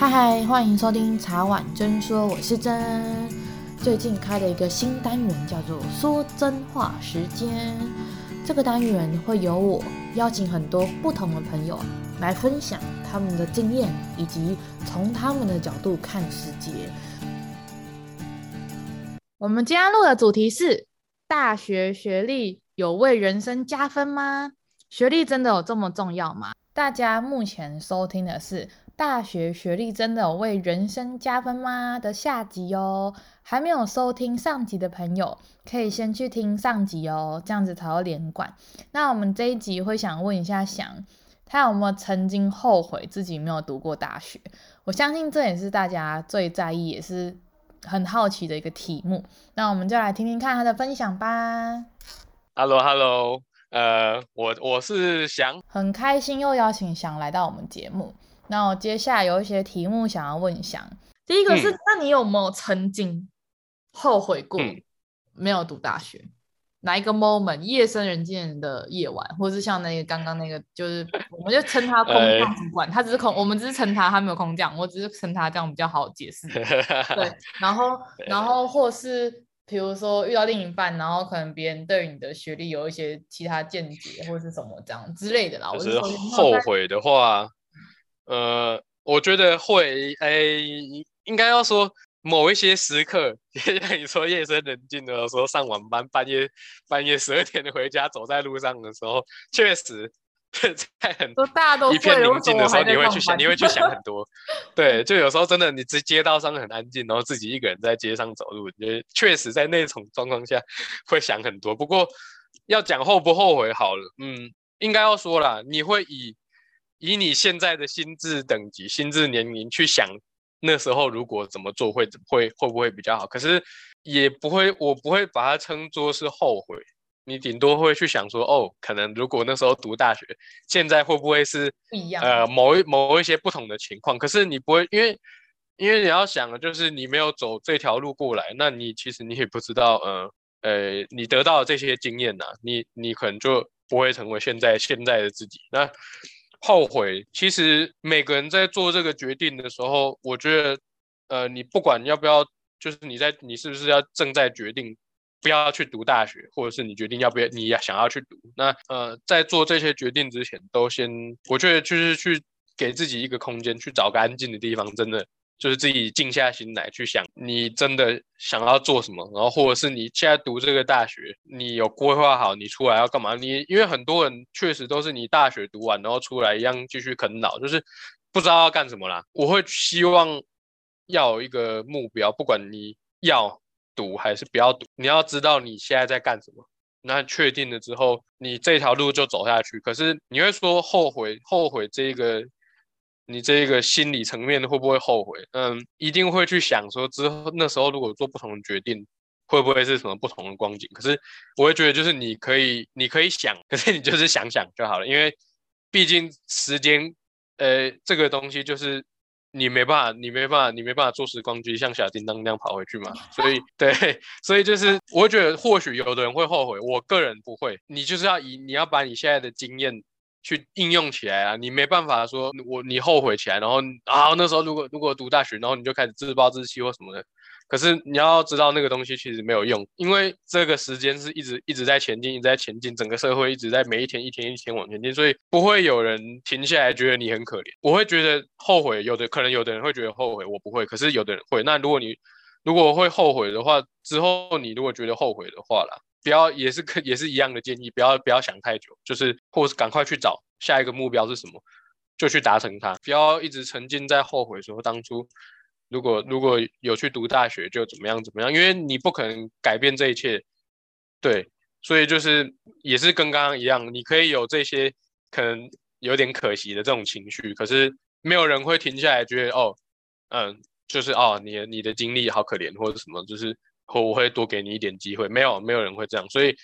嗨嗨，欢迎收听茶碗真说，我是真。最近开了一个新单元，叫做“说真话时间”。这个单元会由我邀请很多不同的朋友来分享他们的经验，以及从他们的角度看世界。我们今天录的主题是：大学学历有为人生加分吗？学历真的有这么重要吗？大家目前收听的是。大学学历真的有为人生加分吗？的下集哦，还没有收听上集的朋友，可以先去听上集哦，这样子才会连贯。那我们这一集会想问一下翔，他有没有曾经后悔自己没有读过大学？我相信这也是大家最在意，也是很好奇的一个题目。那我们就来听听看他的分享吧。Hello，Hello，hello，呃，我我是翔，很开心又邀请翔来到我们节目。那我接下来有一些题目想要问翔。第一个是，嗯、那你有没有曾经后悔过没有读大学？嗯、哪一个 moment？夜深人静的夜晚，或是像那个刚刚那个，就是 我们就称他空降主管，欸、他只是空，我们只是称他，他没有空降，我只是称他这样比较好解释。对，然后然后或是比如说遇到另一半，然后可能别人对你的学历有一些其他见解，或是什么这样之类的啦。我是后悔的话。呃，我觉得会，哎，应该要说某一些时刻，像你说夜深人静的时候，上晚班，半夜半夜十二点回家，走在路上的时候，确实 在很大家都一片宁静的时候，你会去想，你会去想很多。对，就有时候真的，你直街道上很安静，然后自己一个人在街上走路，你确实在那种状况下会想很多。不过要讲后不后悔好了，嗯，应该要说啦，你会以。以你现在的心智等级、心智年龄去想，那时候如果怎么做会会会不会比较好？可是也不会，我不会把它称作是后悔。你顶多会去想说，哦，可能如果那时候读大学，现在会不会是不一样？呃，某一某一些不同的情况。可是你不会，因为因为你要想的就是你没有走这条路过来，那你其实你也不知道，呃呃，你得到的这些经验呐、啊，你你可能就不会成为现在现在的自己。那后悔，其实每个人在做这个决定的时候，我觉得，呃，你不管要不要，就是你在你是不是要正在决定不要去读大学，或者是你决定要不要你想要去读，那呃，在做这些决定之前，都先我觉得就是去给自己一个空间，去找个安静的地方，真的。就是自己静下心来去想，你真的想要做什么，然后或者是你现在读这个大学，你有规划好你出来要干嘛？你因为很多人确实都是你大学读完，然后出来一样继续啃老，就是不知道要干什么啦。我会希望要有一个目标，不管你要读还是不要读，你要知道你现在在干什么。那确定了之后，你这条路就走下去。可是你会说后悔，后悔这个。你这个心理层面会不会后悔？嗯，一定会去想说之后那时候如果做不同的决定，会不会是什么不同的光景？可是我会觉得就是你可以，你可以想，可是你就是想想就好了，因为毕竟时间，呃，这个东西就是你没办法，你没办法，你没办法坐时光机像小叮当那样跑回去嘛。所以对，所以就是我会觉得或许有的人会后悔，我个人不会。你就是要以你要把你现在的经验。去应用起来啊！你没办法说我你后悔起来，然后啊那时候如果如果读大学，然后你就开始自暴自弃或什么的。可是你要知道那个东西其实没有用，因为这个时间是一直一直在前进，一直在前进，整个社会一直在每一天一天一天往前进，所以不会有人停下来觉得你很可怜。我会觉得后悔，有的可能有的人会觉得后悔，我不会。可是有的人会。那如果你如果会后悔的话，之后你如果觉得后悔的话啦。不要也是可也是一样的建议，不要不要想太久，就是或是赶快去找下一个目标是什么，就去达成它。不要一直沉浸在后悔说当初如果如果有去读大学就怎么样怎么样，因为你不可能改变这一切。对，所以就是也是跟刚刚一样，你可以有这些可能有点可惜的这种情绪，可是没有人会停下来觉得哦，嗯，就是哦你你的经历好可怜或者什么，就是。我会多给你一点机会，没有没有人会这样，所以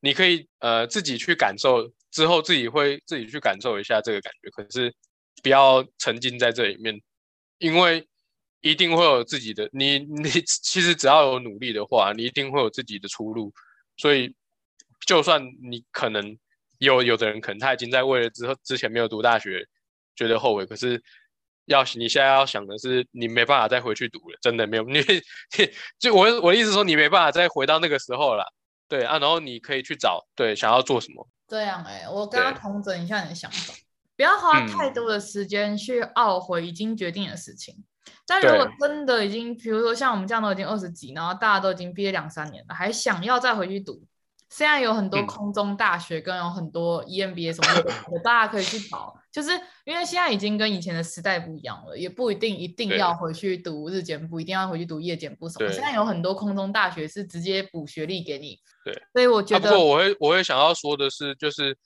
你可以呃自己去感受，之后自己会自己去感受一下这个感觉，可是不要沉浸在这里面，因为一定会有自己的你你其实只要有努力的话，你一定会有自己的出路，所以就算你可能有有的人可能他已经在为了之后之前没有读大学觉得后悔，可是要你现在要想的是，你没办法再回去读了，真的没有 你，就我我的意思说，你没办法再回到那个时候了，对啊，然后你可以去找对想要做什么。这样哎、欸，我跟他统整一下你的想法，不要花太多的时间去懊悔已经决定的事情。嗯、但如果真的已经，比如说像我们这样都已经二十几，然后大家都已经毕业两三年了，还想要再回去读，现在有很多空中大学，跟有很多 EMBA 什么的，嗯、大家可以去考。就是因为现在已经跟以前的时代不一样了，也不一定一定要回去读日间部，一定要回去读夜间部什么。现在有很多空中大学是直接补学历给你。对，所以我觉得。啊、不过我会我会想要说的是，就是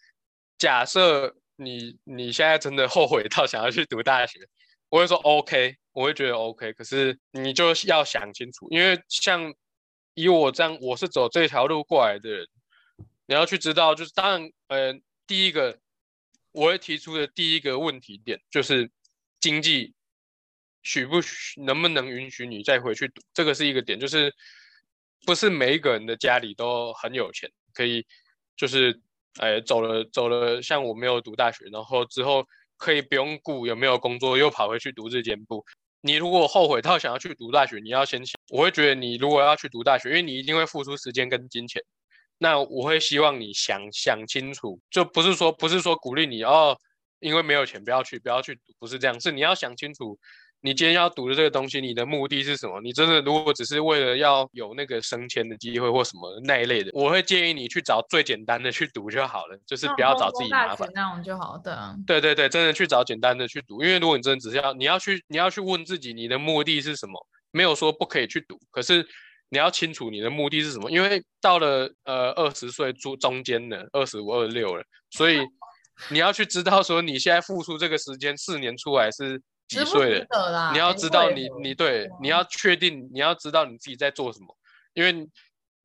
假设你你现在真的后悔到想要去读大学，我会说 OK，我会觉得 OK。可是你就要想清楚，因为像以我这样，我是走这条路过来的人，你要去知道，就是当然，呃，第一个。我会提出的第一个问题点就是经济许不许能不能允许你再回去读，这个是一个点，就是不是每一个人的家里都很有钱，可以就是哎走了走了，像我没有读大学，然后之后可以不用顾有没有工作，又跑回去读日间部。你如果后悔到想要去读大学，你要先想，我会觉得你如果要去读大学，因为你一定会付出时间跟金钱。那我会希望你想想清楚，就不是说不是说鼓励你哦，因为没有钱不要去不要去读，不是这样，是你要想清楚，你今天要读的这个东西，你的目的是什么？你真的如果只是为了要有那个升迁的机会或什么那一类的，我会建议你去找最简单的去读就好了，就是不要找自己麻烦那种就好的。对对对，真的去找简单的去读，因为如果你真的只是要你要去你要去问自己你的目的是什么，没有说不可以去读，可是。你要清楚你的目的是什么，因为到了呃二十岁中中间的二十五二六了，所以你要去知道说你现在付出这个时间四年出来是几岁了，你要知道你你对你要确定你要知道你自己在做什么，因为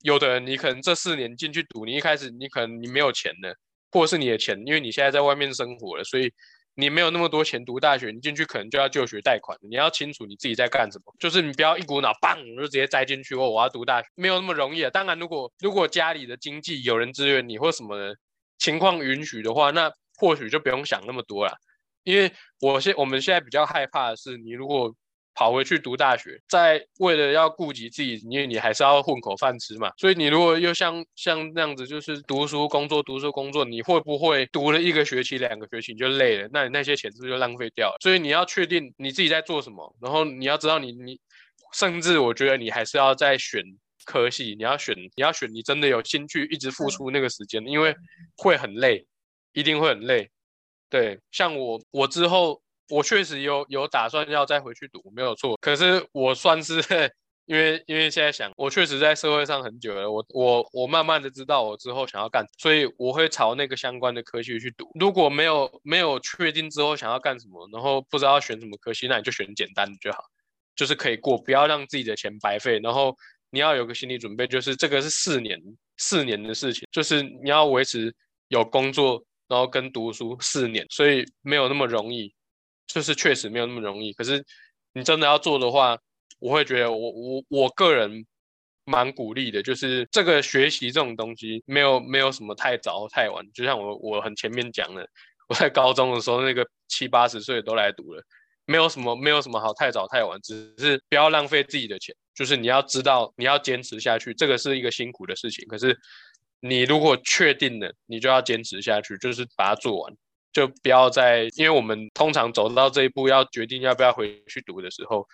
有的人你可能这四年进去读，你一开始你可能你没有钱的，或者是你的钱，因为你现在在外面生活了，所以。你没有那么多钱读大学，你进去可能就要就学贷款。你要清楚你自己在干什么，就是你不要一股脑棒就直接栽进去。哦，我要读大学，没有那么容易啊。当然，如果如果家里的经济有人支援你或什么的情况允许的话，那或许就不用想那么多了。因为我现我们现在比较害怕的是，你如果。跑回去读大学，在为了要顾及自己，因为你还是要混口饭吃嘛。所以你如果又像像那样子，就是读书工作读书工作，你会不会读了一个学期两个学期你就累了？那你那些钱是不是就浪费掉了？所以你要确定你自己在做什么，然后你要知道你你，甚至我觉得你还是要再选科系，你要选你要选你真的有兴趣一直付出那个时间，因为会很累，一定会很累。对，像我我之后。我确实有有打算要再回去读，没有错。可是我算是因为因为现在想，我确实在社会上很久了，我我我慢慢的知道我之后想要干，所以我会朝那个相关的科系去读。如果没有没有确定之后想要干什么，然后不知道选什么科系，那你就选简单的就好，就是可以过，不要让自己的钱白费。然后你要有个心理准备，就是这个是四年四年的事情，就是你要维持有工作，然后跟读书四年，所以没有那么容易。就是确实没有那么容易，可是你真的要做的话，我会觉得我我我个人蛮鼓励的。就是这个学习这种东西，没有没有什么太早太晚。就像我我很前面讲的，我在高中的时候，那个七八十岁都来读了，没有什么没有什么好太早太晚，只是不要浪费自己的钱。就是你要知道你要坚持下去，这个是一个辛苦的事情。可是你如果确定了，你就要坚持下去，就是把它做完。就不要再，因为我们通常走到这一步，要决定要不要回去读的时候，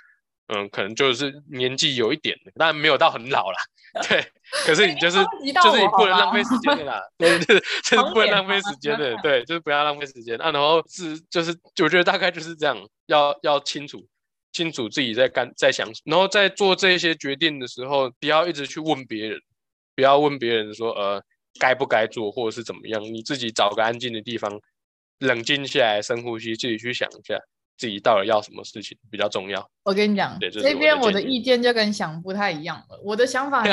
嗯，可能就是年纪有一点，但没有到很老啦。对，可是你就是就是你不能浪费时间的啦，对，就是就是不能浪费时间的，对，就是不要浪费时间。啊，然后是就是我觉得大概就是这样，要要清楚清楚自己在干在想什么，然后在做这些决定的时候，不要一直去问别人，不要问别人说呃该不该做或者是怎么样，你自己找个安静的地方。冷静下来，深呼吸，自己去想一下，自己到底要什么事情比较重要。我跟你讲，这边我的意见就跟想不太一样了。我的想法很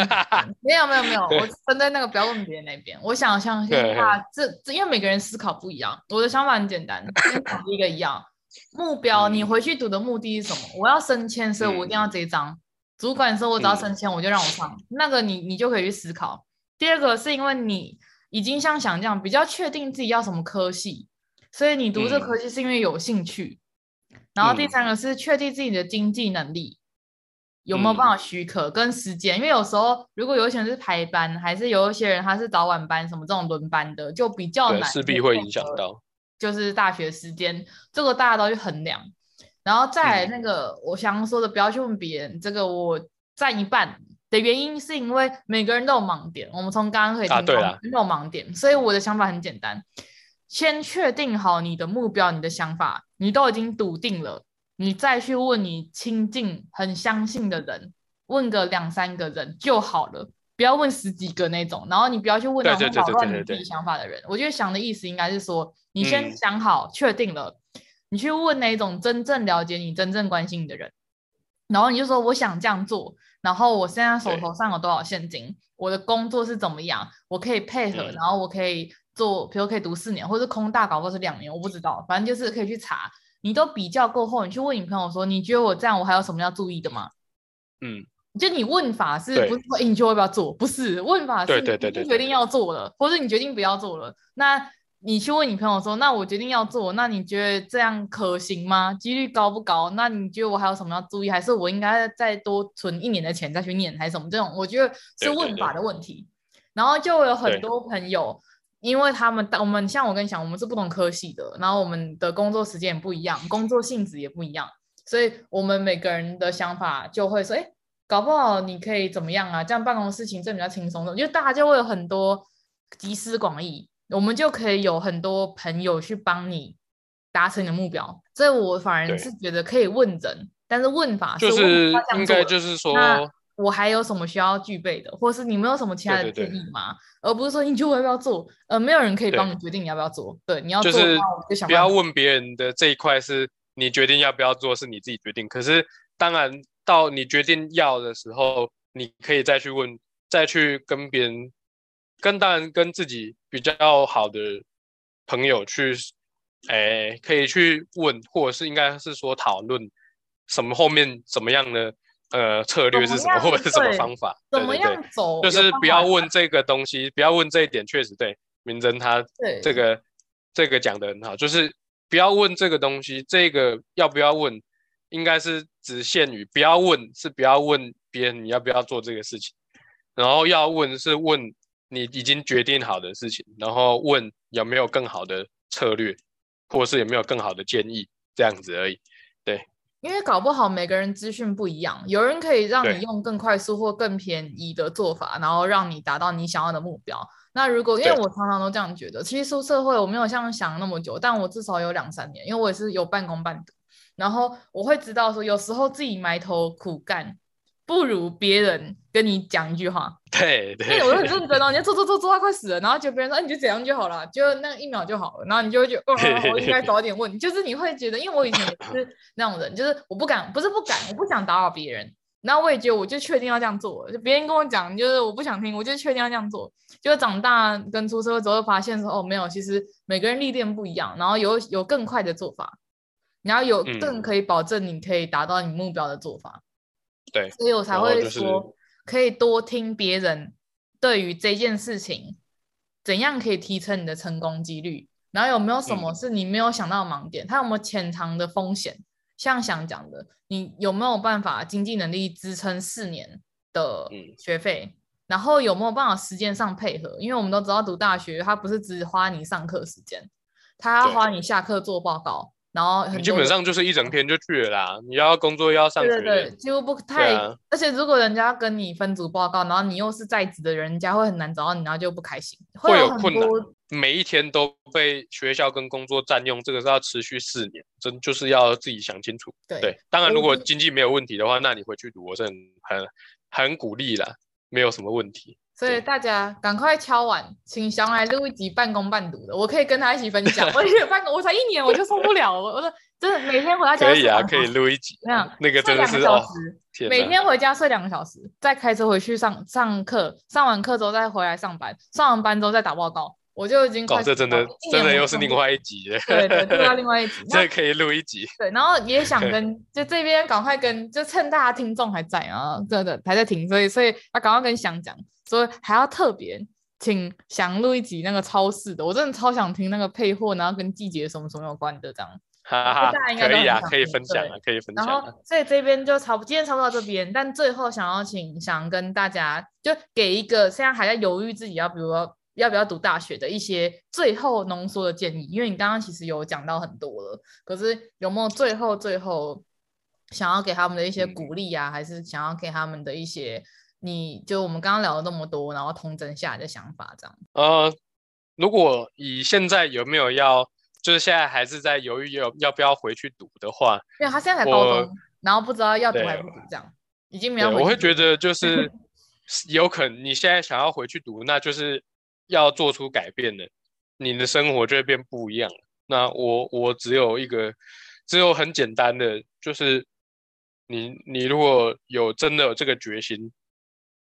没有没有没有，我站在那个不要问别人那边。我想相信他，这这因为每个人思考不一样。我的想法很简单，跟第一个一样。目标，你回去读的目的是什么？我要升迁，所以我一定要这一张。主管说我只要升迁，我就让我上。那个你你就可以去思考。第二个是因为你已经像想这样比较确定自己要什么科系。所以你读这科系是因为有兴趣，然后第三个是确定自己的经济能力、嗯、有没有办法许可跟时间，因为有时候如果有一些人是排班，还是有一些人他是早晚班什么这种轮班的，就比较难，势必会影响到，就是大学时间这个大家都去衡量。然后再来那个，嗯、我想说的，不要去问别人，这个我占一半的原因是因为每个人都有盲点，我们从刚刚可以听到都有盲点，所以我的想法很简单。先确定好你的目标，你的想法，你都已经笃定了，你再去问你亲近、很相信的人，问个两三个人就好了，不要问十几个那种。然后你不要去问那种扰乱你自己想法的人。我觉得想的意思应该是说，你先想好、嗯、确定了，你去问那种真正了解你、真正关心你的人，然后你就说我想这样做，然后我现在手头上有多少现金，我的工作是怎么样，我可以配合，嗯、然后我可以。做，比如可以读四年，或者是空大搞，或是两年，我不知道，反正就是可以去查。你都比较过后，你去问你朋友说，你觉得我这样，我还有什么要注意的吗？嗯，就你问法是不是说，哎，你觉得要不要做？不是，问法是，你决定要做了，或者你决定不要做了。那你去问你朋友说，那我决定要做，那你觉得这样可行吗？几率高不高？那你觉得我还有什么要注意？还是我应该再多存一年的钱再去念，还是什么这种？我觉得是问法的问题。对对对，然后就有很多朋友。因为他们，我们像我跟你讲，我们是不同科系的，然后我们的工作时间也不一样，工作性质也不一样，所以我们每个人的想法就会说，哎，搞不好你可以怎么样啊？这样办公室行政比较轻松的，就大家就会有很多集思广益，我们就可以有很多朋友去帮你达成你的目标。所以我反而是觉得可以问人，但是问法是就是应该就是说。我还有什么需要具备的，或是你没有什么其他的建议吗？对对对，而不是说你就要不要做，呃，没有人可以帮你决定你要不要做。对，对你要做，就是不要问别人的这一块，是你决定要不要做，是你自己决定。可是当然到你决定要的时候，你可以再去问，再去跟别人，跟当然跟自己比较好的朋友去，哎，可以去问，或者是应该是说讨论什么后面怎么样的。呃，策略是什么，或者是什么方法？怎么样走？就是不要问这个东西，不要问这一点，确实对。明真他这个这个讲的很好，就是不要问这个东西，这个要不要问，应该是只限于不要问，是不要问别人你要不要做这个事情，然后要问是问你已经决定好的事情，然后问有没有更好的策略，或是有没有更好的建议，这样子而已，对。因为搞不好每个人资讯不一样，有人可以让你用更快速或更便宜的做法，然后让你达到你想要的目标。那如果因为我常常都这样觉得，其实出社会我没有像想那么久，但我至少有两三年，因为我也是有半工半读，然后我会知道说，有时候自己埋头苦干。不如别人跟你讲一句话，对 对，因为我很认真哦，你要做做做做到快死了，然后就别人说，哎，你就这样就好了，就那一秒就好了，然后你就会觉得，哦，我应该 早点问，就是你会觉得，因为我以前也是那种人，就是我不敢，不是不敢，我不想打扰别人，然后我也觉得，我就确定要这样做，就别人跟我讲，就是我不想听，我就确定要这样做，就长大跟出社会之后发现说，哦，没有，其实每个人历练不一样，然后有有更快的做法，然后有更可以保证你可以达到你目标的做法。对，所以我才会说，可以多听别人对于这件事情怎样可以提升你的成功几率，然后有没有什么是你没有想到的盲点，它有没有潜藏的风险？像想讲的，你有没有办法经济能力支撑四年的学费？然后有没有办法时间上配合？因为我们都知道读大学，它不是只花你上课时间，它要花你下课做报告。然后基本上就是一整天就去了啦，你要工作又要上学，对对对，几乎不太。啊、而且如果人家跟你分组报告，然后你又是在职的人，人家会很难找到你，然后就不开心，会有困难。每一天都被学校跟工作占用，这个是要持续四年，真就是要自己想清楚。对，对，当然如果经济没有问题的话，那你回去读，我是很很很鼓励啦，没有什么问题。所以大家赶快敲完，请翔来录一集半工半读的，我可以跟他一起分享。我也半工，我才一年我就受不了，我我说真的每天回到家可以啊，可以录一集。那样那个真的是哦，每天回家睡两个小时，再开车回去上上课，上完课之后再回来上班，上完班之后再打报告。我就已经快、哦，这真的真的又是另外一集对 对，又要另外一集，这可以录一集。对，然后也想 跟就这边赶快跟，就趁大家听众还在啊，真的还在听，所以所以要赶快跟翔讲，所以还要特别请想录一集那个超市的，我真的超想听那个配货，然后跟季节什么什么有关的这样。哈哈，可以啊，可以分享啊，可以分享。然后，所以这边就差不，今天差不多到这边。但最后想要请想跟大家，就给一个现在还在犹豫自己要，比如说要不要读大学的一些最后浓缩的建议。因为你刚刚其实有讲到很多了，可是有没有最后最后想要给他们的一些鼓励啊，嗯、还是想要给他们的一些，你就我们刚刚聊了那么多，然后通整下来的想法这样？呃，如果以现在有没有要？就是现在还是在犹豫要要不要回去读的话，因为他现在才高中，然后不知道要读还是不读，这样已经没有。我会觉得就是有可能你现在想要回去读，那就是要做出改变的，你的生活就会变不一样。那我我只有一个，只有很简单的，就是你你如果有真的有这个决心，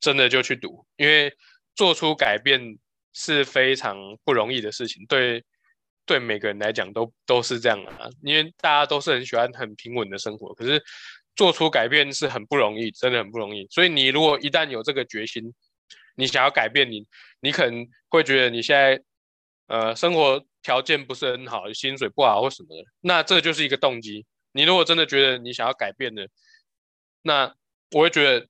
真的就去读，因为做出改变是非常不容易的事情，对。对每个人来讲都都是这样的啊，因为大家都是很喜欢很平稳的生活，可是做出改变是很不容易，真的很不容易。所以你如果一旦有这个决心，你想要改变你，你可能会觉得你现在呃生活条件不是很好，薪水不好或什么的，那这就是一个动机。你如果真的觉得你想要改变的，那我会觉得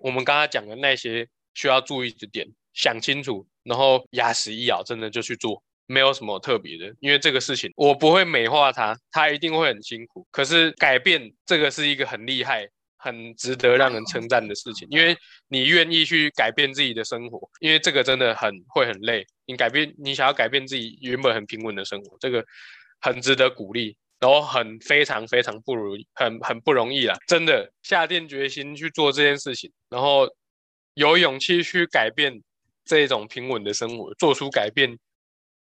我们刚才讲的那些需要注意的点，想清楚，然后牙齿一咬，真的就去做。没有什么特别的，因为这个事情我不会美化它，它一定会很辛苦。可是改变这个是一个很厉害、很值得让人称赞的事情，因为你愿意去改变自己的生活，因为这个真的很会很累。你改变，你想要改变自己原本很平稳的生活，这个很值得鼓励，然后很非常非常不容易，很很不容易啦，真的下定决心去做这件事情，然后有勇气去改变这种平稳的生活，做出改变。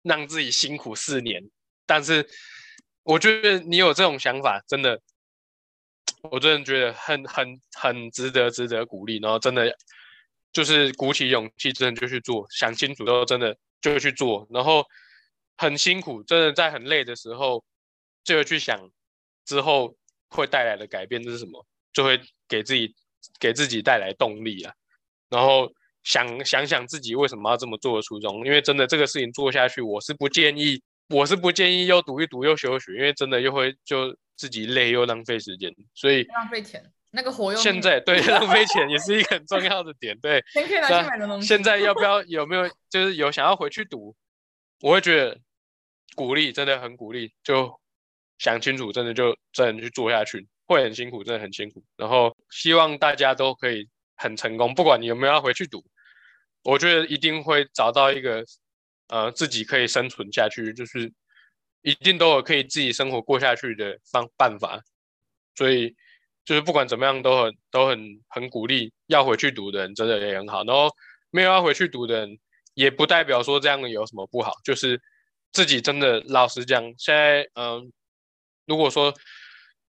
让自己辛苦四年，但是我觉得你有这种想法，真的，我真的觉得很很很值得值得鼓励。然后真的就是鼓起勇气，真的就去做，想清楚之后真的就去做。然后很辛苦，真的在很累的时候，就会去想之后会带来的改变是什么，就会给自己给自己带来动力啊。然后。想想想自己为什么要这么做的初衷，因为真的这个事情做下去，我是不建议，我是不建议又读一读又休学，因为真的又会就自己累又浪费时间，所以浪费钱，那个活用现在对 浪费钱也是一个很重要的点，对。钱可以拿去买的东西。现在要不 要有没有就是有想要回去读，我会觉得鼓励，真的很鼓励，就想清楚，真的就真的去做下去，会很辛苦，真的很辛苦。然后希望大家都可以很成功，不管你有没有要回去读。我觉得一定会找到一个，呃，自己可以生存下去，就是一定都有可以自己生活过下去的方办法。所以，就是不管怎么样，都很都很很鼓励要回去读的人，真的也很好。然后没有要回去读的人，也不代表说这样有什么不好。就是自己真的老实讲，现在嗯、如果说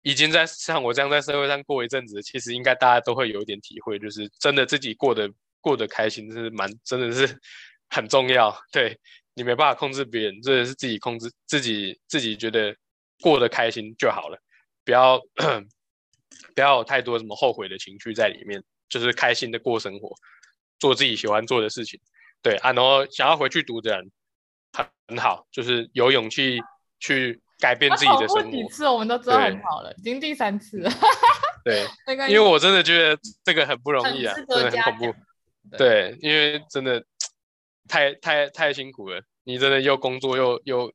已经在像我这样在社会上过一阵子，其实应该大家都会有一点体会，就是真的自己过得。过得开心是蛮，真的是 很重要。对，你没办法控制别人，这是自己控制自己，自己觉得过得开心就好了，不要不要有太多什么后悔的情绪在里面，就是开心的过生活，做自己喜欢做的事情。对啊，然后想要回去读的人很很好，就是有勇气去改变自己的生活。几次我们都知道很好了，已经第三次了。对，因为我真的觉得这个很不容易啊，真的很恐怖。对，因为真的太太太辛苦了，你真的又工作又又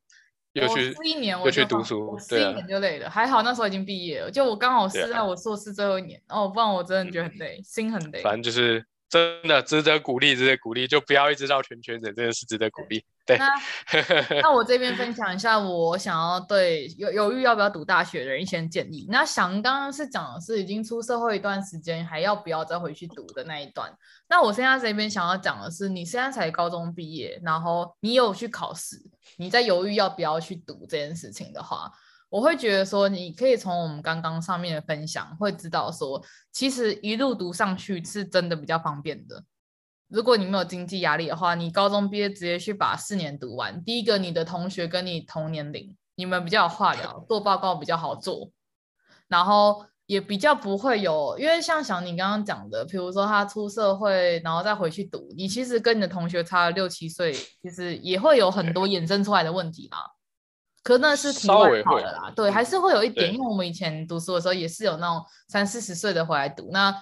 又去一年又去读书，对啊，一年就累了。还好那时候已经毕业了，就我刚好是在我硕士最后一年，啊、哦，不然我真的觉得很累，嗯、心很累。反正就是真的值得鼓励，值得鼓励，就不要一直绕圈圈的，真的是值得鼓励。对，那那我这边分享一下，我想要对犹犹豫要不要读大学的人一些建议。那想刚刚是讲的是已经出社会一段时间，还要不要再回去读的那一段。那我现在这边想要讲的是，你现在才高中毕业，然后你有去考试，你在犹豫要不要去读这件事情的话，我会觉得说，你可以从我们刚刚上面的分享会知道说，其实一路读上去是真的比较方便的。如果你没有经济压力的话，你高中毕业直接去把四年读完。第一个，你的同学跟你同年龄，你们比较有话聊，做报告比较好做，然后也比较不会有，因为像小你刚刚讲的，比如说他出社会，然后再回去读，你其实跟你的同学差了六七岁，其实也会有很多衍生出来的问题啦。可那是题外话的啦。对，还是会有一点，因为我们以前读书的时候也是有那种三四十岁的回来读，那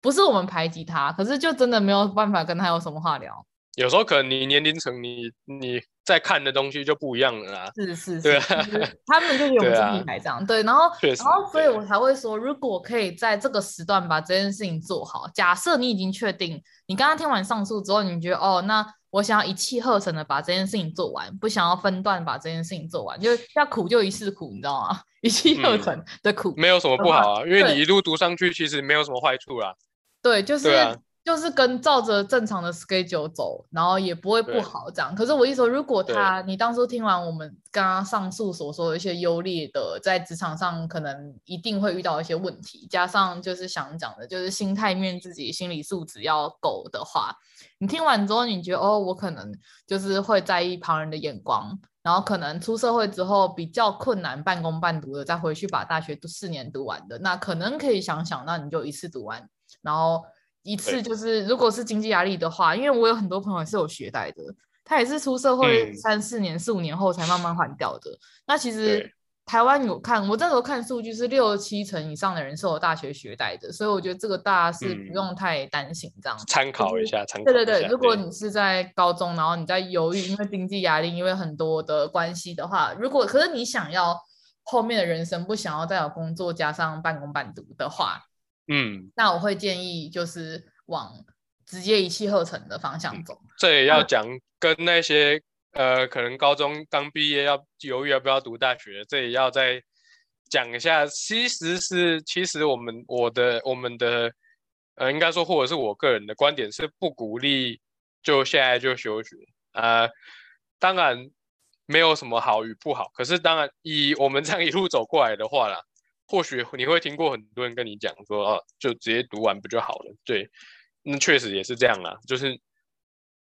不是我们排挤他，可是就真的没有办法跟他有什么话聊。有时候可能你年龄层，你你在看的东西就不一样了啦。是是是，对啊，他们就是有经历才这样。对，啊、对，然后然后所以我才会说，如果可以在这个时段把这件事情做好，假设你已经确定，你刚刚听完上述之后，你觉得哦，那我想要一气呵成的把这件事情做完，不想要分段把这件事情做完，就要苦就一世苦，你知道吗？一气呵成的苦、嗯、没有什么不好啊，因为你一路读上去，其实没有什么坏处啦。对，就是。就是跟照着正常的 schedule 走，然后也不会不好这样。可是我意思说，如果他你当初听完我们刚刚上述所说的一些优劣的，在职场上可能一定会遇到一些问题，加上就是想讲的，就是心态面自己心理素质要够的话，你听完之后你觉得哦，我可能就是会在意旁人的眼光，然后可能出社会之后比较困难半工半读的再回去把大学读四年读完的，那可能可以想想，那你就一次读完，然后。一次就是，如果是经济压力的话，因为我有很多朋友是有学贷的，他也是出社会三四年、四五年后才慢慢还掉的。那其实台湾有看，我这时候看数据是六七成以上的人是有大学学贷的，所以我觉得这个大家是不用太担心这样。参考一下，参考。对对对，如果你是在高中，然后你在犹豫，因为经济压力，因为很多的关系的话，如果可是你想要后面的人生不想要再有工作，加上半工半读的话。嗯，那我会建议就是往直接一气呵成的方向走。嗯、这也要讲跟那些呃，可能高中刚毕业要犹豫要不要读大学，这也要再讲一下。其实是，其实我们我的我们的呃，应该说或者是我个人的观点是不鼓励就现在就休学啊、呃。当然没有什么好与不好，可是当然以我们这样一路走过来的话啦。或许你会听过很多人跟你讲说，哦，就直接读完不就好了？对，那确实也是这样啦，就是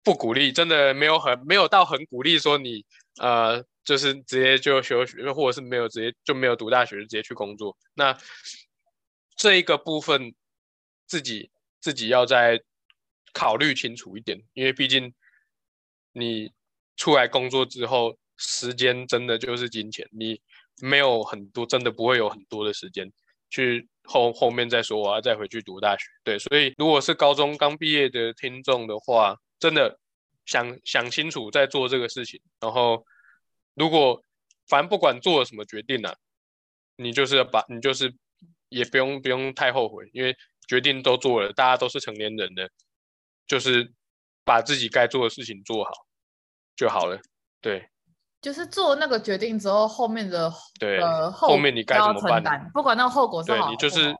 不鼓励，真的没有很没有到很鼓励说你呃，就是直接就休学，或者是没有直接就没有读大学，直接去工作。那这一个部分自己自己要再考虑清楚一点，因为毕竟你出来工作之后，时间真的就是金钱，你。没有很多，真的不会有很多的时间去后后面再说，我要再回去读大学。对，所以如果是高中刚毕业的听众的话，真的想想清楚再做这个事情。然后，如果反正不管做了什么决定呢、啊，你就是要把你就是也不用不用太后悔，因为决定都做了，大家都是成年人的，就是把自己该做的事情做好就好了。对。就是做那个决定之后，后面的对呃后面你该怎么办？不管那个后果是好，对你就是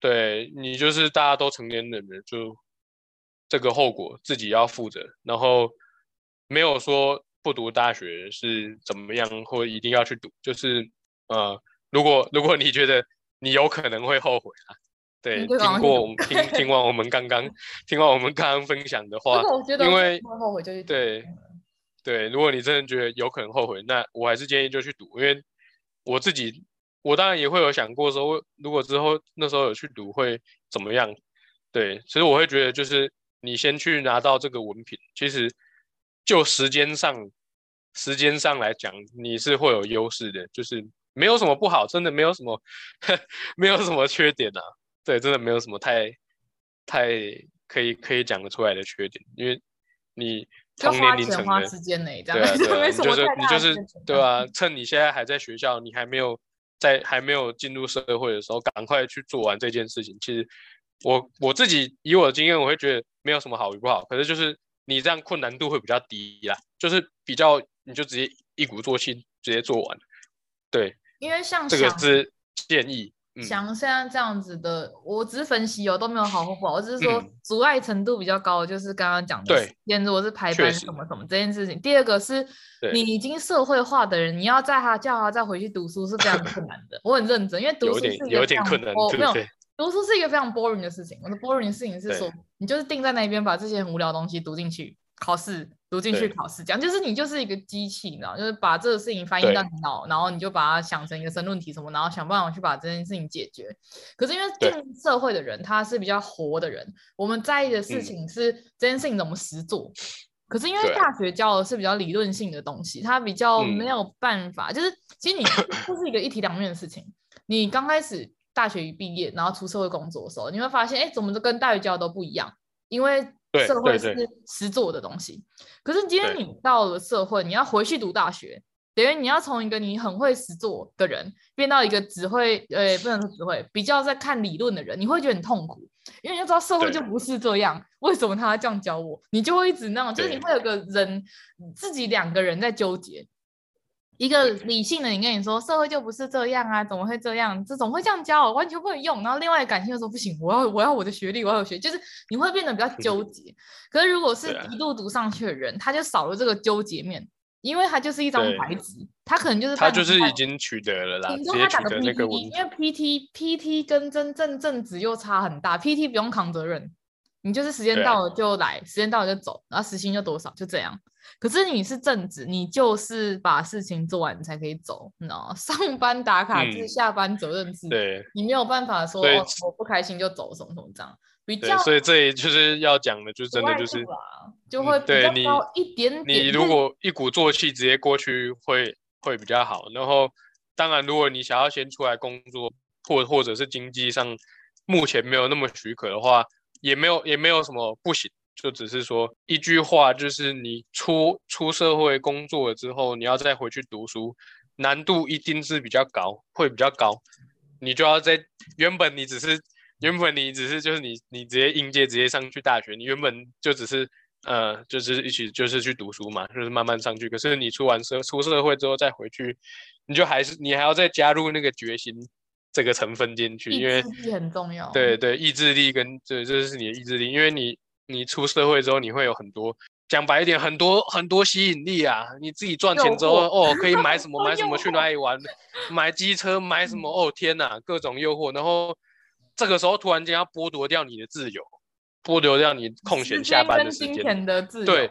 对你就是大家都成年人了，就这个后果自己要负责。然后没有说不读大学是怎么样，或一定要去读。就是呃，如果如果你觉得你有可能会后悔啊，对，经过我们听听完我们刚刚听完我们刚刚分享的话，因为后悔就对。对，如果你真的觉得有可能后悔，那我还是建议就去读，因为我自己，我当然也会有想过说，如果之后那时候有去读会怎么样？对，其实我会觉得就是你先去拿到这个文凭，其实就时间上，时间上来讲，你是会有优势的，就是没有什么不好，真的没有什么，没有什么缺点啊。对，真的没有什么太太可以可以讲得出来的缺点，因为你。同年龄层的，对啊，对啊，你就是你就是对啊，趁你现在还在学校，你还没有在还没有进入社会的时候，赶快去做完这件事情。其实我我自己以我的经验，我会觉得没有什么好与不好，可是就是你这样困难度会比较低啦，就是比较你就直接一鼓作气直接做完，对，因为像这个是建议。像现在这样子的，我只是分析哦，都没有好或不好，我只是说阻碍程度比较高，就是刚刚讲的，对，如果是排班什么什么这件事情。第二个是你已经社会化的人，你要在他叫他再回去读书是非常困难的。我很认真，因为读书是一个非常没有读书是一个非常 boring 的事情。我的 boring 的事情是说，你就是定在那边把这些很无聊的东西读进去，考试。读进去考试，讲就是你就是一个机器，你知道，就是把这个事情翻译到你脑，然后你就把它想成一个申论题什么，然后想办法去把这件事情解决。可是因为进社会的人他是比较活的人，我们在意的事情是这件事情怎么实做，可是因为大学教的是比较理论性的东西，它比较没有办法，嗯、就是其实你这是一个一体两面的事情。你刚开始大学一毕业，然后出社会工作的时候，你会发现，哎，怎么都跟大学教的都不一样，因为社会是实做的东西。可是今天你到了社会，你要回去读大学。等于你要从一个你很会实做的人变到一个只会呃，不能说只会比较在看理论的人，你会觉得很痛苦，因为你要知道社会就不是这样，为什么他要这样教我？你就会一直那样，就是你会有个人自己两个人在纠结，一个理性的你跟你说社会就不是这样啊，怎么会这样？这总会这样教我，完全不能用。然后另外感性的说不行，我要我要我的学历，我要有学，就是你会变得比较 纠结。可是如果是一路读上去的人，他就少了这个纠结面。因为他就是一张白纸，他可能就是他就是已经取得了啦，直接取得那个文。因为 PT PT 跟真正正职又差很大，PT 不用扛责任，你就是时间到了就来，啊、时间到了就走，然后时薪就多少，就这样。可是你是正职，你就是把事情做完你才可以走，你知道吗？上班打卡制，下班责任制，对，你没有办法说、哦、我不开心就走什么什么这样。比较，所以这里就是要讲的，就是真的就是，就会比较高一点点。你 如果一鼓作气直接过去会，会会比较好。然后，当然，如果你想要先出来工作，或或者是经济上目前没有那么许可的话，也没有也没有什么不行。就只是说一句话，就是你出出社会工作了之后，你要再回去读书，难度一定是比较高，会比较高。你就要在原本你只是。原本你只是就是你你直接应届直接上去大学，你原本就只是呃就是一起就是去读书嘛，就是慢慢上去。可是你出完社出社会之后再回去，你就还是你还要再加入那个决心这个成分进去，因为意志力很重要。对对，意志力跟这这是你的意志力，因为你你出社会之后你会有很多讲白一点很多很多吸引力啊，你自己赚钱之后哦可以买什 么买什么去哪里玩，买机车买什么哦天哪各种诱惑，然后。这个时候突然间要剥夺掉你的自由，剥夺掉你空闲下班的时间的自由，对，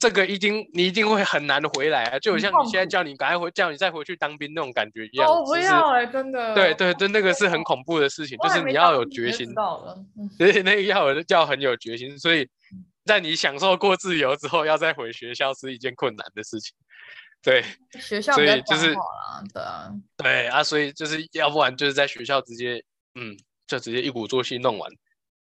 这个一定你一定会很难回来啊，就好像你现在叫你赶快回，叫你再回去当兵那种感觉一样。哦，不要哎，真的。对对对，那个是很恐怖的事情，就是你要有决心。所以那个要有叫很有决心，所以在你享受过自由之后，要再回学校是一件困难的事情。对，学校所以就是对啊，对啊，所以就是要不然就是在学校直接嗯。就直接一鼓作气弄完，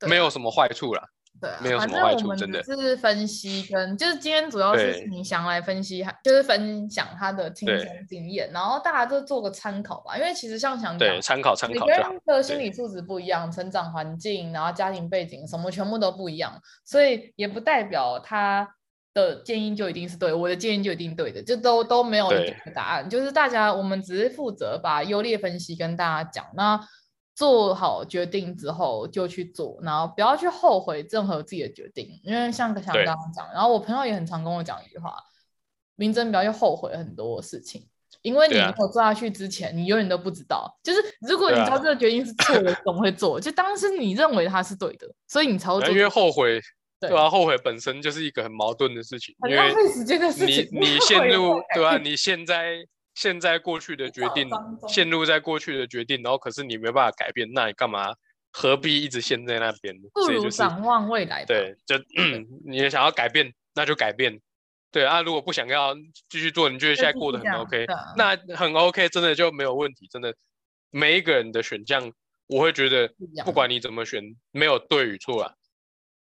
啊、没有什么坏处啦。对啊，没有什么坏处，真的。是分析跟就是今天主要是你想来分析，就是分享他的亲身经验，然后大家就做个参考吧。因为其实像想讲，对，参考参考。每个人的心理素质不一样，成长环境，然后家庭背景什么全部都不一样，所以也不代表他的建议就一定是对，我的建议就一定对的，就都都没有一个答案。就是大家我们只是负责把优劣分析跟大家讲那。做好决定之后就去做，然后不要去后悔任何自己的决定，因为像像刚刚讲，然后我朋友也很常跟我讲一句话：明真不要去后悔很多事情，因为你没有做下去之前，啊、你永远都不知道。就是如果你知道这个决定是错的，总会做。就当时你认为它是对的，所以你才会做。因为后悔，对啊，后悔本身就是一个很矛盾的事情，很浪费时间的事情。你 你陷入对吧、啊？你现在。现在过去的决定，陷入在过去的决定，然后可是你没办法改变，那你干嘛？何必一直陷在那边？不如展望未来。对，就你也想要改变，那就改变。对啊，如果不想要继续做，你觉得现在过得很 OK，那很 OK，真的就没有问题。真的，每一个人的选项，我会觉得不管你怎么选，没有对与错啊。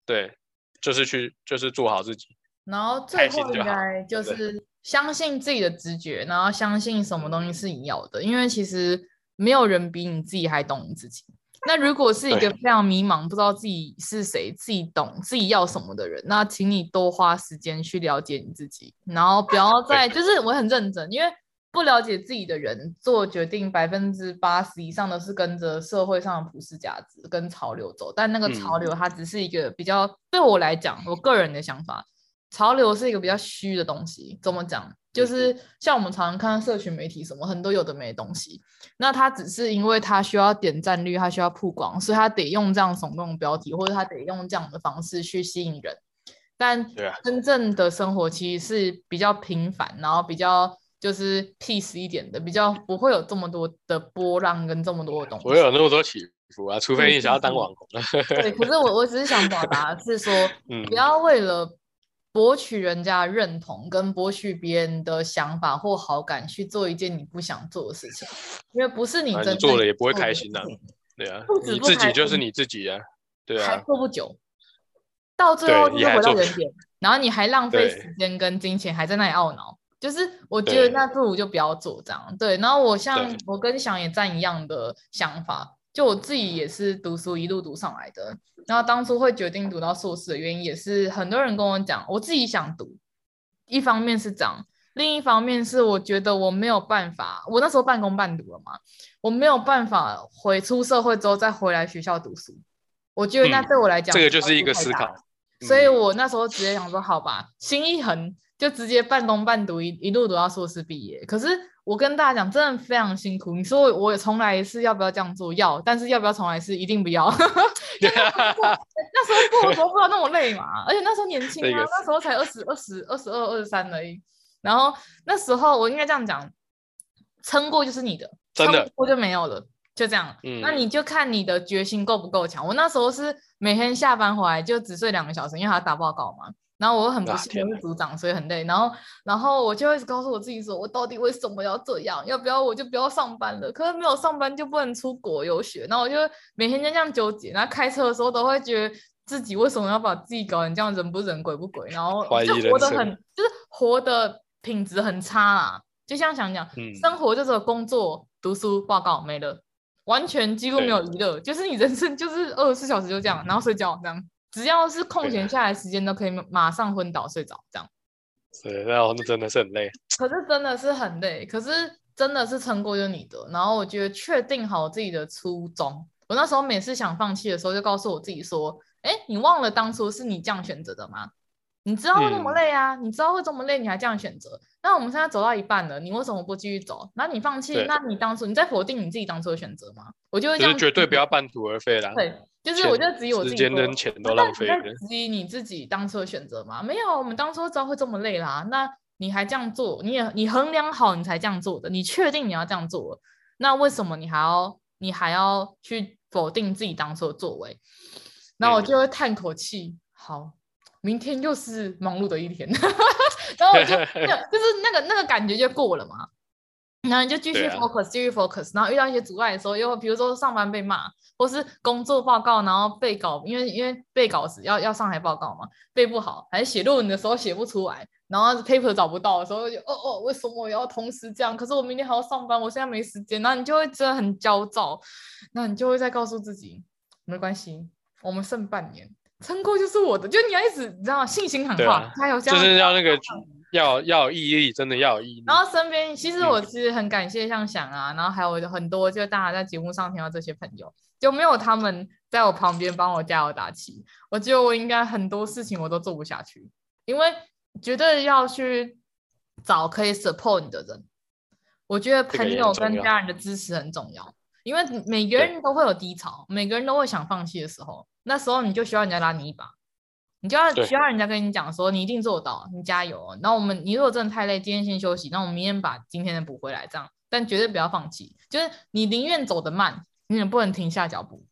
对，就是去，就是做好自己。然后最后应该就是。相信自己的直觉，然后相信什么东西是你要的，因为其实没有人比你自己还懂你自己。那如果是一个非常迷茫，不知道自己是谁、自己懂自己要什么的人，那请你多花时间去了解你自己，然后不要 再就是我很认真，因为不了解自己的人做决定，百分之八十以上都是跟着社会上的普世价值跟潮流走，但那个潮流它只是一个比较，对我来讲，我个人的想法。潮流是一个比较虚的东西，怎么讲？就是像我们常常看社群媒体什么很多有的没的东西，那它只是因为它需要点赞率，它需要曝光，所以它得用这样耸动的标题，或者它得用这样的方式去吸引人。但真正的生活其实是比较平凡，然后比较就是 peace 一点的，比较不会有这么多的波浪跟这么多的东西。不会有那么多起伏啊，除非你想要当网红。对，可是我我只是想表达是说，不要为了。博取人家认同，跟博取别人的想法或好感去做一件你不想做的事情，因为不是你真的做了也不会开心的、啊。对啊，你自己就是你自己啊，对啊，还做不久，到最后就回到原点，然后你还浪费时间跟金钱，还在那里懊恼，就是我觉得那不如就不要做这样。对，然后我像我跟想也站一样的想法，就我自己也是读书一路读上来的，然后当初会决定读到硕士的原因，也是很多人跟我讲，我自己想读，一方面是这样，另一方面是我觉得我没有办法，我那时候半工半读了嘛。我没有办法回出社会之后再回来学校读书，我觉得那对我来讲、嗯，这个就是一个思考。所以我那时候直接想说，好吧，心一横就直接半工半读一一路读到硕士毕业。可是我跟大家讲，真的非常辛苦。你说我我重来一次要不要这样做？要，但是要不要重来一次？一定不要。那时候过那时候过的时候不知道那么累嘛，而且那时候年轻啊，那时候才二十二十二十二二十三而已。然后那时候我应该这样讲，撑过就是你的。真的，我就没有了，就这样。嗯，那你就看你的决心够不够强。我那时候是每天下班回来就只睡两个小时，因为还要打报告嘛。然后我很不幸我是组长，所以很累。然后，然后我就一直告诉我自己说，我到底为什么要这样？要不要我就不要上班了？可是没有上班就不能出国游学。然后我就每天就这样纠结。然后开车的时候都会觉得自己为什么要把自己搞成这样，人不人鬼不鬼，然后就活得很就是活的品质很差啦。就像想讲，嗯、生活就是工作。读书报告没了，完全几乎没有娱乐，就是你人生就是二十四小时就这样，然后睡觉这样，只要是空闲下来时间都可以马上昏倒睡着这样。是，那真的是很累。可是真的是很累，可是真的是撑过就你的。然后我觉得确定好自己的初衷，我那时候每次想放弃的时候，就告诉我自己说：“哎，你忘了当初是你这样选择的吗？”你知道会那么累啊？嗯、你知道会这么累，你还这样选择？那我们现在走到一半了，你为什么不继续走？那你放弃？那你当初你在否定你自己当初的选择吗？我就会这样，绝对不要半途而废啦。对，就是我就质疑我自己，时间跟钱都浪费了。质疑你自己当初的选择吗？没有，我们当初知道会这么累啦。那你还这样做？你也你衡量好你才这样做的？你确定你要这样做？那为什么你还要你还要去否定自己当初的作为？那我就会叹口气，好。明天又是忙碌的一天，然后我就 就是那个那个感觉就过了嘛，然后你就继续 focus，继续 focus，然后遇到一些阻碍的时候，又比如说上班被骂，或是工作报告，然后背稿，因为因为背稿子要要上台报告嘛，背不好，还是写论文的时候写不出来，然后 paper 找不到的时候就哦哦，为什么我要同时这样？可是我明天还要上班，我现在没时间，那你就会真的很焦躁，那你就会再告诉自己没关系，我们剩半年。撑过就是我的，就你要一直你知道信心喊话，加油加油，就是要那个要要有毅力，真的要有毅力。然后身边其实我是很感谢像想啊，嗯、然后还有很多就大家在节目上听到这些朋友，就没有他们在我旁边帮我加油打气，我觉得我应该很多事情我都做不下去，因为绝对要去找可以 support 你的人。我觉得朋友跟家人的支持很重要，因为每个人都会有低潮，每个人都会想放弃的时候。那时候你就需要人家拉你一把，你就要需要人家跟你讲说，你一定做到，你加油哦。然后我们，你如果真的太累，今天先休息，那我们明天把今天的补回来，这样。但绝对不要放弃，就是你宁愿走得慢，你也不能停下脚步。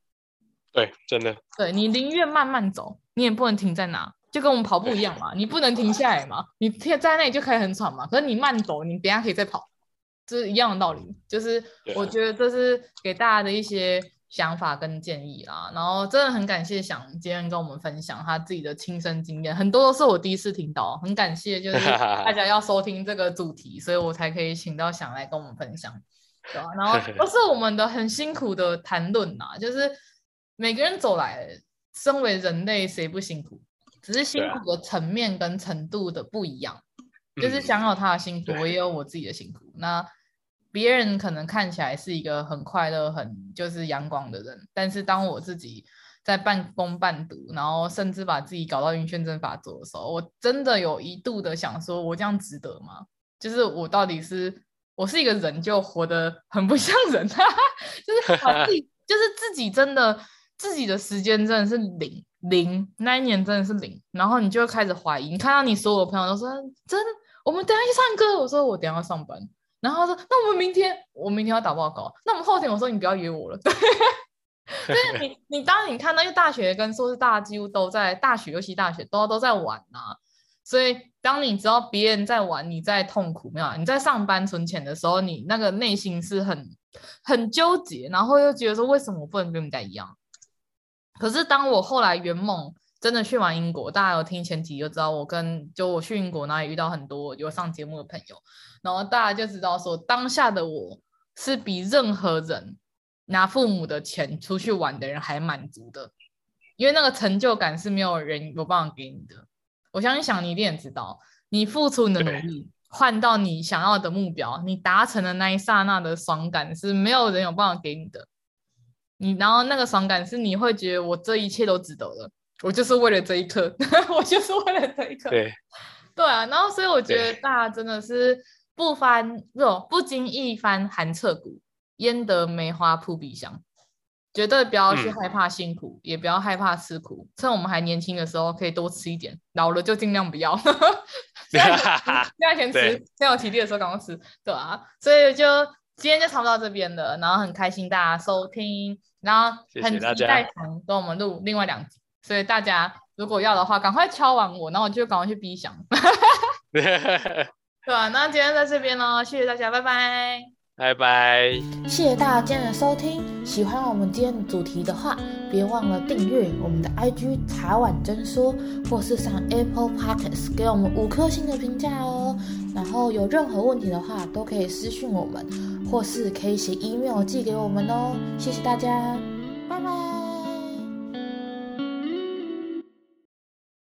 对，真的。对，你宁愿慢慢走，你也不能停在哪，就跟我们跑步一样嘛，你不能停下来嘛，你停在那里就可以很喘嘛。可是你慢走，你等下可以再跑，这是一样的道理。就是我觉得这是给大家的一些。想法跟建议啦，然后真的很感谢想今天跟我们分享他自己的亲身经验，很多都是我第一次听到，很感谢就是 大家要收听这个主题，所以我才可以请到想来跟我们分享，对吧？然后都是我们的很辛苦的谈论呐，就是每个人走来，身为人类谁不辛苦？只是辛苦的层面跟程度的不一样，就是享有他的幸福，我也有我自己的幸福，那。别人可能看起来是一个很快乐、很就是阳光的人，但是当我自己在半工半读，然后甚至把自己搞到晕眩症发作的时候，我真的有一度的想说，我这样值得吗？就是我到底是我是一个人，就活得很不像人，哈哈，就是把自己，就是自己真的自己的时间真的是零零，那一年真的是零，然后你就会开始怀疑，你看到你所有的朋友都说真的，我们等下去唱歌，我说我等下要上班。然后他说，那我们明天，我明天要打报告。那我们后天，我说你不要约我了。对，就是你，你当你看到，因为大学跟硕士大家几乎都在大学，尤其大学都都在玩呐、啊。所以当你知道别人在玩，你在痛苦，没有？你在上班存钱的时候，你那个内心是很很纠结，然后又觉得说，为什么我不能跟人家一样？可是当我后来圆梦真的去完英国，大家有听前几集就知道，我跟就我去英国，然后也遇到很多有上节目的朋友，然后大家就知道说，当下的我是比任何人拿父母的钱出去玩的人还满足的，因为那个成就感是没有人有办法给你的。我相信想你一定也知道，你付出你的努力换到你想要的目标，你达成的那一刹那的爽感是没有人有办法给你的。你然后那个爽感是你会觉得我这一切都值得了，我就是为了这一刻，我就是为了这一刻。对，对啊。然后所以我觉得大家真的是不翻不不经意翻寒彻骨，焉得梅花扑鼻香。绝对不要去害怕辛苦，嗯、也不要害怕吃苦。趁我们还年轻的时候，可以多吃一点；老了就尽量不要。现在先 吃，现在有体力的时候赶快吃，对啊。所以就今天就差不多到这边了，然后很开心大家收听，然后很期待跟我们录另外两集。所以大家如果要的话，赶快敲完我，然后我就赶快去 B 想。对啊，那今天在这边呢，谢谢大家，拜拜。拜拜！谢谢大家今天的收听。喜欢我们今天的主题的话，别忘了订阅我们的 IG 茶碗真说，或是上 Apple Podcast 给我们五颗星的评价哦。然后有任何问题的话，都可以私讯我们，或是可以写 email 寄给我们哦。谢谢大家，拜拜。